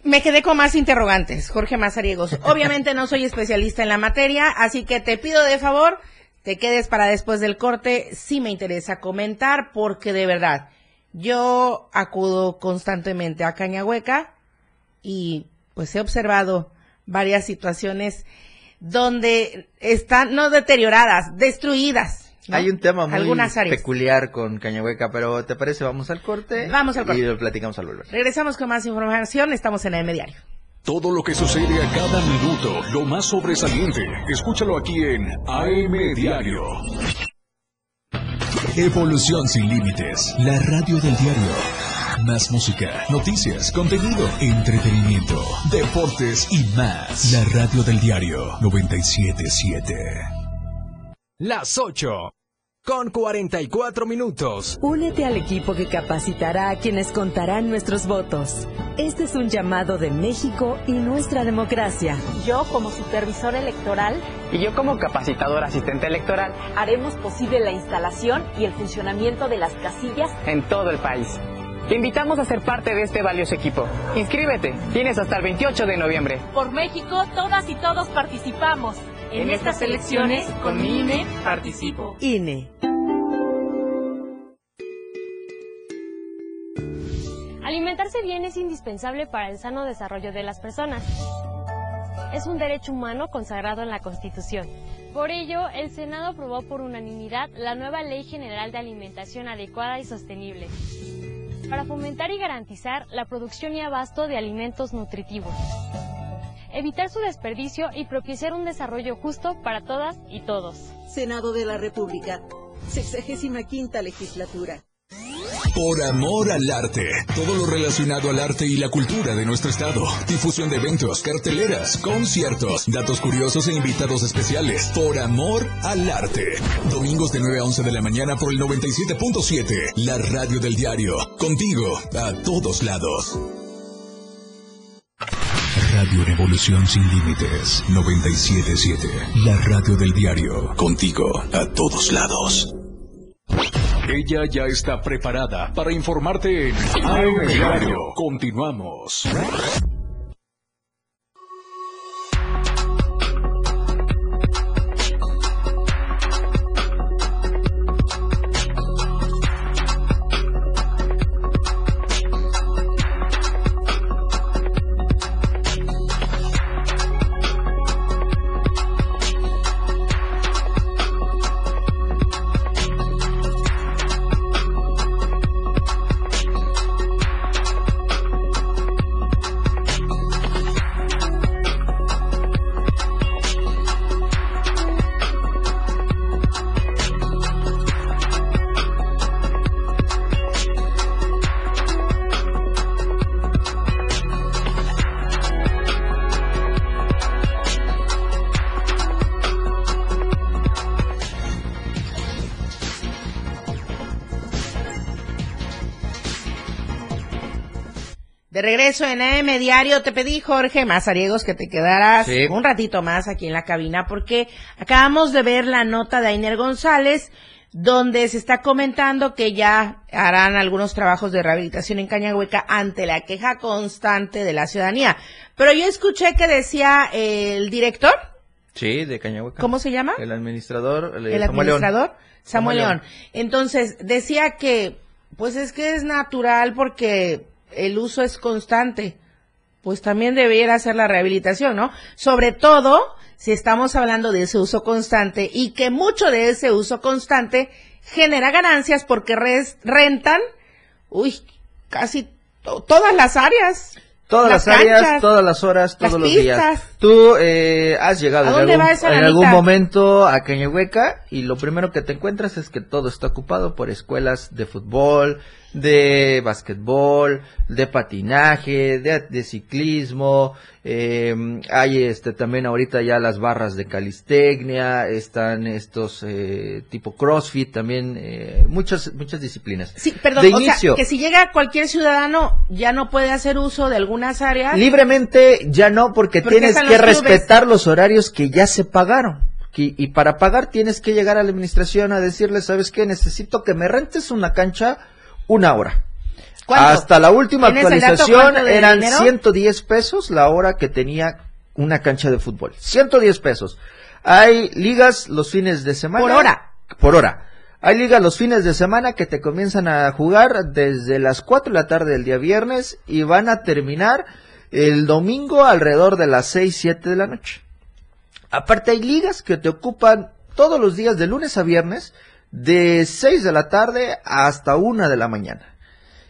Me quedé con más interrogantes, Jorge Mazariegos. Obviamente no soy especialista en la materia, así que te pido de favor, te quedes para después del corte. Sí me interesa comentar, porque de verdad, yo acudo constantemente a Cañahueca y pues he observado varias situaciones donde están no deterioradas, destruidas. Hay un tema muy peculiar con Cañahueca, pero ¿te parece? Vamos al corte. Vamos al corte. Y lo platicamos al volver. Regresamos con más información. Estamos en el Diario. Todo lo que sucede a cada minuto, lo más sobresaliente, escúchalo aquí en AM Diario. Evolución sin límites, la radio del diario. Más música, noticias, contenido, entretenimiento, deportes y más. La radio del diario 977. Las 8 con 44 minutos. Únete al equipo que capacitará a quienes contarán nuestros votos. Este es un llamado de México y nuestra democracia. Yo como supervisor electoral y yo como capacitador asistente electoral haremos posible la instalación y el funcionamiento de las casillas en todo el país Te invitamos a ser parte de este valioso equipo. Inscríbete. Tienes hasta el 28 de noviembre. Por México, todas y todos participamos. En estas elecciones, con mi INE, participo. INE. Alimentarse bien es indispensable para el sano desarrollo de las personas. Es un derecho humano consagrado en la Constitución. Por ello, el Senado aprobó por unanimidad la nueva Ley General de Alimentación Adecuada y Sostenible, para fomentar y garantizar la producción y abasto de alimentos nutritivos, evitar su desperdicio y propiciar un desarrollo justo para todas y todos. Senado de la República, 65 legislatura. Por amor al arte. Todo lo relacionado al arte y la cultura de nuestro estado. Difusión de eventos, carteleras, conciertos, datos curiosos e invitados especiales. Por amor al arte. Domingos de 9 a 11 de la mañana por el 97.7. La radio del diario. Contigo a todos lados. Radio Revolución Sin Límites 977. La radio del diario. Contigo a todos lados. Ella ya está preparada para informarte en AM Diario. Continuamos. Regreso en AM Diario, te pedí, Jorge Mazariegos, que te quedaras Sí. un ratito más aquí en la cabina, porque acabamos de ver la nota de Ainer González, donde se está comentando que ya harán algunos trabajos de rehabilitación en Cañahueca ante la queja constante de la ciudadanía. Pero yo escuché que decía el director, Sí, de Cañahueca. ¿cómo se llama? El administrador. el Samuel León. administrador Samuel Samuel León. León. Entonces, decía que, pues es que es natural porque el uso es constante. Pues también debiera ser la rehabilitación, ¿no? Sobre todo si estamos hablando de ese uso constante y que mucho de ese uso constante genera ganancias porque res- rentan, uy, casi to- todas las áreas. Todas las, áreas, canchas, todas las horas, las todos los días. Tú eh, has llegado ¿A en, algún, en momento a Cañahueca y lo primero que te encuentras es que todo está ocupado por escuelas de fútbol, de básquetbol, de patinaje, de, de ciclismo. eh, hay este también ahorita ya las barras de calistecnia, están estos eh, tipo CrossFit también, eh, muchas muchas disciplinas. Sí, perdón, de o sea, inicio. que si llega cualquier ciudadano ya no puede hacer uso de algunas áreas. Libremente ya no, porque, Porque tienes que respetar los horarios que ya se pagaron. Y, y para pagar tienes que llegar a la administración a decirle, ¿sabes qué? Necesito que me rentes una cancha una hora. ¿Cuánto? Hasta la última ¿Tienes el dato actualización eran dinero? 110 pesos la hora que tenía una cancha de fútbol. 110 pesos. Hay ligas los fines de semana. Por hora. Por hora. Hay ligas los fines de semana que te comienzan a jugar desde las 4 de la tarde del día viernes y van a terminar el domingo alrededor de las 6, 7 de la noche. Aparte hay ligas que te ocupan todos los días de lunes a viernes de 6 de la tarde hasta 1 de la mañana.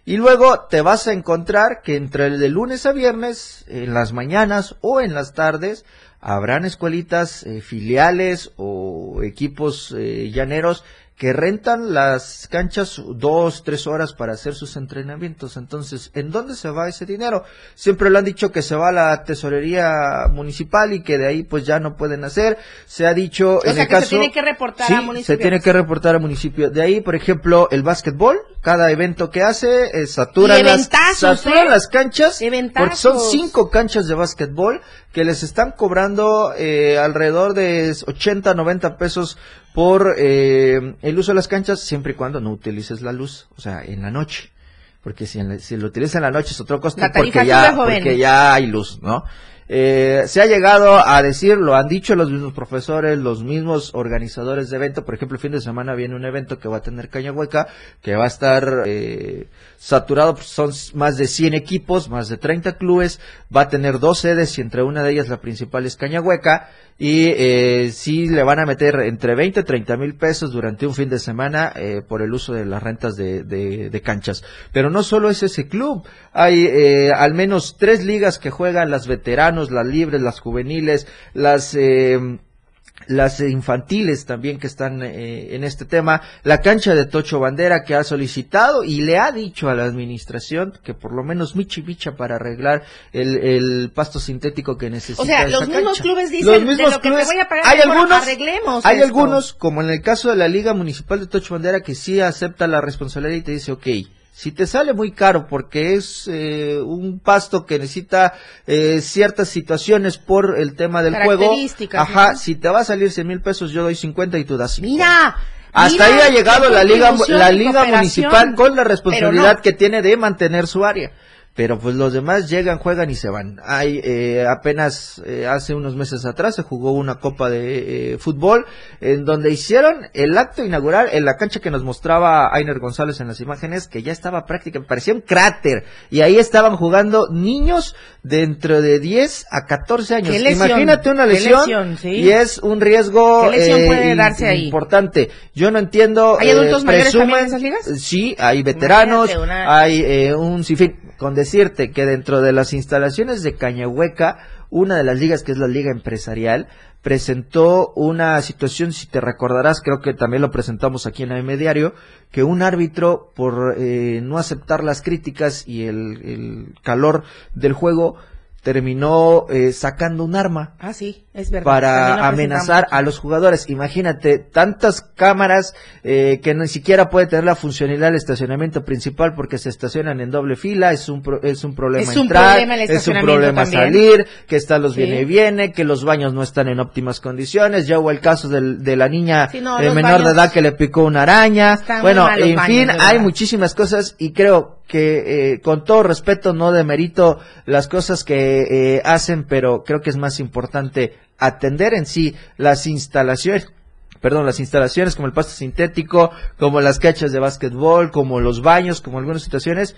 Y luego te vas a encontrar que entre el de lunes a viernes, en las mañanas o en las tardes, habrán escuelitas eh, filiales o equipos eh, llaneros que rentan las canchas dos, tres horas para hacer sus entrenamientos. Entonces, ¿en dónde se va ese dinero? Siempre lo han dicho que se va a la tesorería municipal y que de ahí pues ya no pueden hacer. Se ha dicho O en sea, el que caso... se tiene que reportar Sí, a se municipios. tiene que reportar al municipio. De ahí, por ejemplo, el básquetbol, cada evento que hace, eh, saturan, las, saturan ¿eh? las canchas, porque son cinco canchas de básquetbol que les están cobrando eh, alrededor de 80, 90 pesos por eh, el uso de las canchas, siempre y cuando no utilices la luz, o sea, en la noche. porque si, en la- si lo utilizan en la noche es otro costo porque ya, porque ya hay luz, ¿no? Eh, se ha llegado a decir, lo han dicho los mismos profesores, los mismos organizadores de evento. Por ejemplo, el fin de semana viene un evento que va a tener Caña Hueca, que va a estar eh, saturado, pues, son más de 100 equipos, más de 30 clubes, va a tener dos sedes y entre una de ellas la principal es Caña Hueca. Y eh, sí le van a meter entre 20 y 30 mil pesos durante un fin de semana eh, por el uso de las rentas de, de- de canchas. Pero no solo es ese club, hay eh, al menos tres ligas que juegan las veteranos, las libres, las juveniles, las... eh, las infantiles también que están eh, en este tema, la cancha de Tocho Bandera que ha solicitado y le ha dicho a la administración que por lo menos michi micha para arreglar el, el pasto sintético que necesita O sea, esa los mismos clubes dicen, Los de mismos lo que te clubes- voy a pagar, hay mejor algunos, arreglemos hay esto. algunos, como en el caso de la Liga Municipal de Tocho Bandera, que sí acepta la responsabilidad y te dice, ok, si te sale muy caro porque es eh, un pasto que necesita eh, ciertas situaciones por el tema del juego, ajá, ¿no? si te va a salir 100 mil pesos, yo doy 50 y tú das 50. Mira, Hasta mira, ahí ha llegado la liga, la liga municipal con la responsabilidad no. que tiene de mantener su área. Pero pues los demás llegan, juegan y se van. Hay eh, apenas eh, hace unos meses atrás se jugó una copa de eh, fútbol en donde hicieron el acto inaugural en la cancha que nos mostraba Ainer González en las imágenes que ya estaba prácticamente parecía un cráter y ahí estaban jugando niños dentro de 10 a 14 años. Qué lesión, Imagínate una qué lesión, sí. y es un riesgo ¿Qué lesión eh, puede ahí? importante. Yo no entiendo. ¿Hay adultos mayores presumen- también en esas ligas? Sí, hay veteranos, una- hay eh, un sinfín. Con decirte que dentro de las instalaciones de Cañahueca, una de las ligas que es la liga empresarial, presentó una situación, si te recordarás, creo que también lo presentamos aquí en AM Diario, que un árbitro, por eh, no aceptar las críticas y el, el calor del juego, terminó eh, sacando un arma. Ah, sí, es verdad. También para amenazar a los jugadores. Imagínate, tantas cámaras eh, que ni siquiera puede tener la funcionalidad del estacionamiento principal porque se estacionan en doble fila, es un, pro- es un problema Es un entrar, problema el es un problema también. salir, que están los Sí. viene y viene, que los baños no están en óptimas condiciones, ya hubo el caso del- de la niña Sí, no, eh, menor de edad que le picó una araña. Bueno, en baños, fin, hay muchísimas cosas y creo que eh, con todo respeto no demerito las cosas que eh, hacen, pero creo que es más importante atender en sí las instalaciones perdón, las instalaciones como el pasto sintético, como las cachas de básquetbol, como los baños, como algunas situaciones,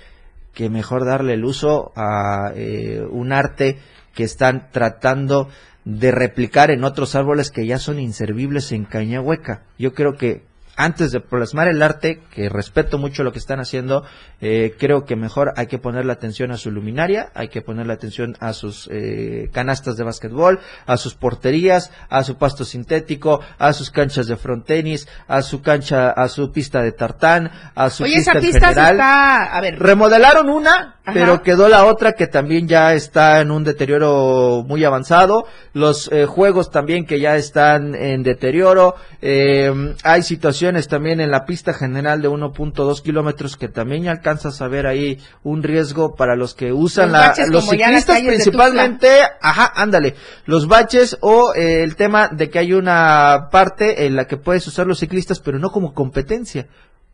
que mejor darle el uso a eh, un arte que están tratando de replicar en otros árboles que ya son inservibles en Cañahueca. Yo creo que antes de plasmar el arte, que respeto mucho lo que están haciendo, eh, creo que mejor hay que ponerle atención a su luminaria, hay que ponerle atención a sus eh, canastas de básquetbol, a sus porterías, a su pasto sintético, a sus canchas de frontenis, a su cancha, a su pista de tartán, a su Oye, pista esa en pista general. está, a ver, Remodelaron una, Ajá. pero quedó la otra que también ya está en un deterioro muy avanzado. Los eh, juegos también que ya están en deterioro. Eh, hay situaciones también en la pista general de 1.2 kilómetros que también alcanzas a ver ahí un riesgo para los que usan Los la, baches los ciclistas principalmente. Ajá, ándale. Los baches o eh, el tema de que hay una parte en la que puedes usar los ciclistas, pero no como competencia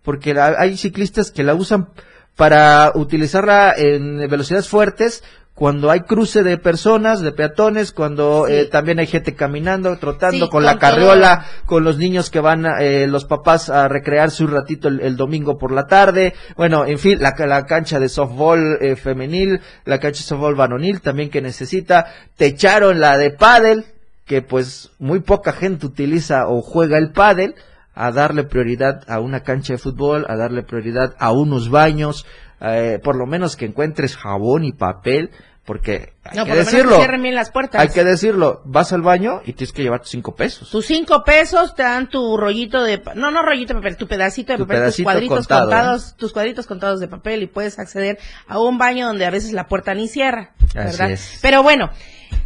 porque la- hay ciclistas que la usan para utilizarla en velocidades fuertes cuando hay cruce de personas, de peatones, cuando Sí. eh, también hay gente caminando, trotando Sí, con la todo. carriola, con los niños que van eh, los papás a recrearse un ratito el, el domingo por la tarde. Bueno, en fin, la, la cancha de softball eh, femenil, la cancha de softball varonil también que necesita. Te echaron la de pádel, que pues muy poca gente utiliza o juega el pádel a darle prioridad a una cancha de fútbol, a darle prioridad a unos baños, eh, por lo menos que encuentres jabón y papel, porque hay no, que por decirlo, bien las puertas. hay que decirlo, vas al baño y tienes que llevar tus cinco pesos. Tus cinco pesos te dan tu rollito de, no, no rollito de papel, tu pedacito de Tu papel, tus cuadritos contado, ¿eh? contados, tus cuadritos contados de papel y puedes acceder a un baño donde a veces la puerta ni cierra, Así ¿verdad? es. Pero bueno,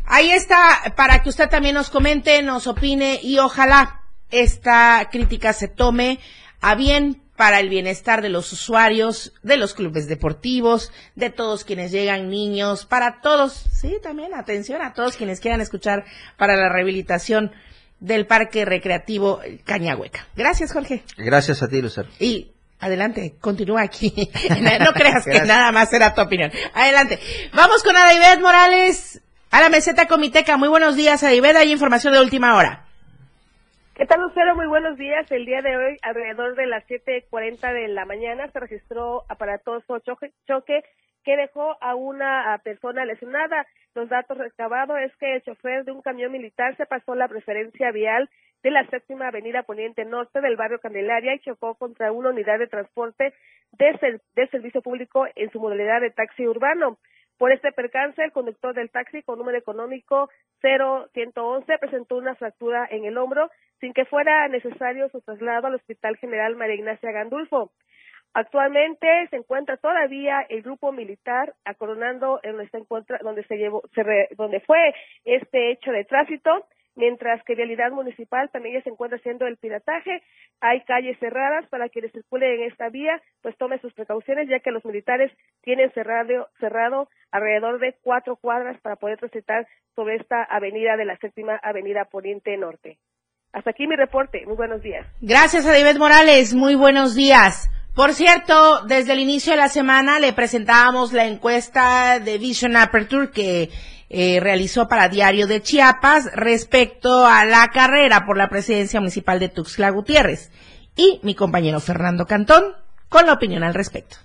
ahí está para que usted también nos comente, nos opine y ojalá esta crítica se tome a bien para el bienestar de los usuarios, de los clubes deportivos, de todos quienes llegan, niños, para todos, sí, también atención a todos quienes quieran escuchar para la rehabilitación del Parque Recreativo Cañahueca. Gracias, Jorge. Gracias a ti, Lucero. Y Adelante, continúa aquí. No creas que nada más era tu opinión. Adelante. Vamos con Adaibet Morales a la meseta Comiteca. Muy buenos días, Adaibet. Hay información de última hora. ¿Qué tal, Lucero? Muy buenos días. El día de hoy, alrededor de las 7.40 de la mañana, se registró aparatoso choque, choque que dejó a una persona lesionada. Los datos recabados es que el chofer de un camión militar se pasó la preferencia vial de la séptima avenida poniente norte del barrio Candelaria y chocó contra una unidad de transporte de, de servicio público en su modalidad de taxi urbano. Por este percance, el conductor del taxi con número económico 0111 presentó una fractura en el hombro sin que fuera necesario su traslado al Hospital General María Ignacia Gandulfo. Actualmente se encuentra todavía el grupo militar acoronando en donde se encuentra, donde se llevó, donde fue este hecho de tránsito, mientras que Vialidad Municipal también ya se encuentra haciendo el pirataje. Hay calles cerradas para quienes circulen en esta vía, pues tome sus precauciones, ya que los militares tienen cerrado, cerrado alrededor de cuatro cuadras para poder transitar sobre esta avenida de la séptima avenida Poniente Norte. Hasta aquí mi reporte. Muy buenos días. Gracias a David Morales. Muy buenos días. Por cierto, desde el inicio de la semana le presentábamos la encuesta de Vision Aperture que eh, realizó para Diario de Chiapas respecto a la carrera por la presidencia municipal de Tuxtla Gutiérrez. Y mi compañero Fernando Cantón con la opinión al respecto.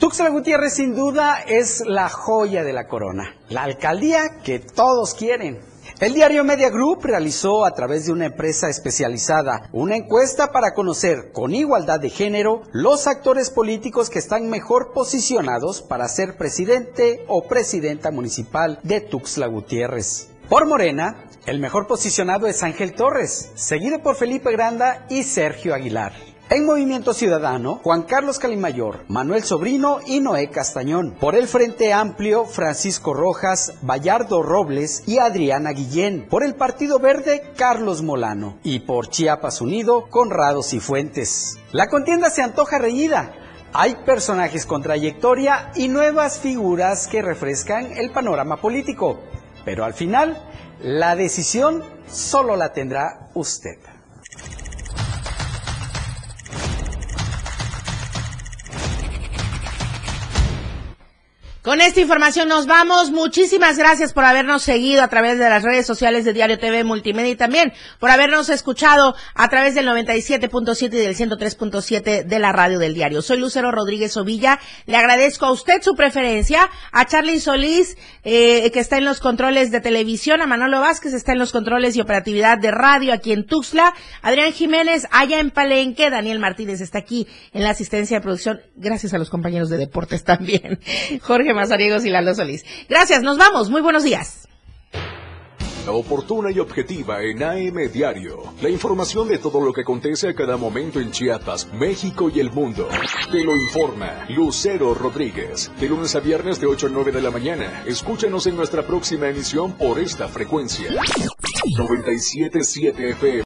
Tuxtla Gutiérrez sin duda es la joya de la corona, la alcaldía que todos quieren. El diario Media Group realizó a través de una empresa especializada una encuesta para conocer con igualdad de género los actores políticos que están mejor posicionados para ser presidente o presidenta municipal de Tuxtla Gutiérrez. Por Morena, el mejor posicionado es Ángel Torres, seguido por Felipe Granda y Sergio Aguilar. En Movimiento Ciudadano, Juan Carlos Calimayor, Manuel Sobrino y Noé Castañón. Por el Frente Amplio, Francisco Rojas, Bayardo Robles y Adriana Guillén. Por el Partido Verde, Carlos Molano. Y por Chiapas Unido, Conrado Cifuentes. La contienda se antoja reñida. Hay personajes con trayectoria y nuevas figuras que refrescan el panorama político. Pero al final, la decisión solo la tendrá usted. Con esta información nos vamos. Muchísimas gracias por habernos seguido a través de las redes sociales de Diario TV Multimedia y también por habernos escuchado a través del 97.7 y del 103.7 de la radio del diario. Soy Lucero Rodríguez Ovilla. Le agradezco a usted su preferencia, a Charly Solís, eh, que está en los controles de televisión, a Manolo Vázquez, está en los controles y operatividad de radio aquí en Tuxtla, Adrián Jiménez, allá en Palenque, Daniel Martínez está aquí en la asistencia de producción. Gracias a los compañeros de deportes también. Jorge Y Lalo Solís. Gracias, nos vamos. Muy buenos días. Oportuna y objetiva en AM Diario. La información de todo lo que acontece a cada momento en Chiapas, México y el mundo. Te lo informa Lucero Rodríguez. De lunes a viernes de 8 a 9 de la mañana. Escúchanos en nuestra próxima emisión por esta frecuencia. 977 FM.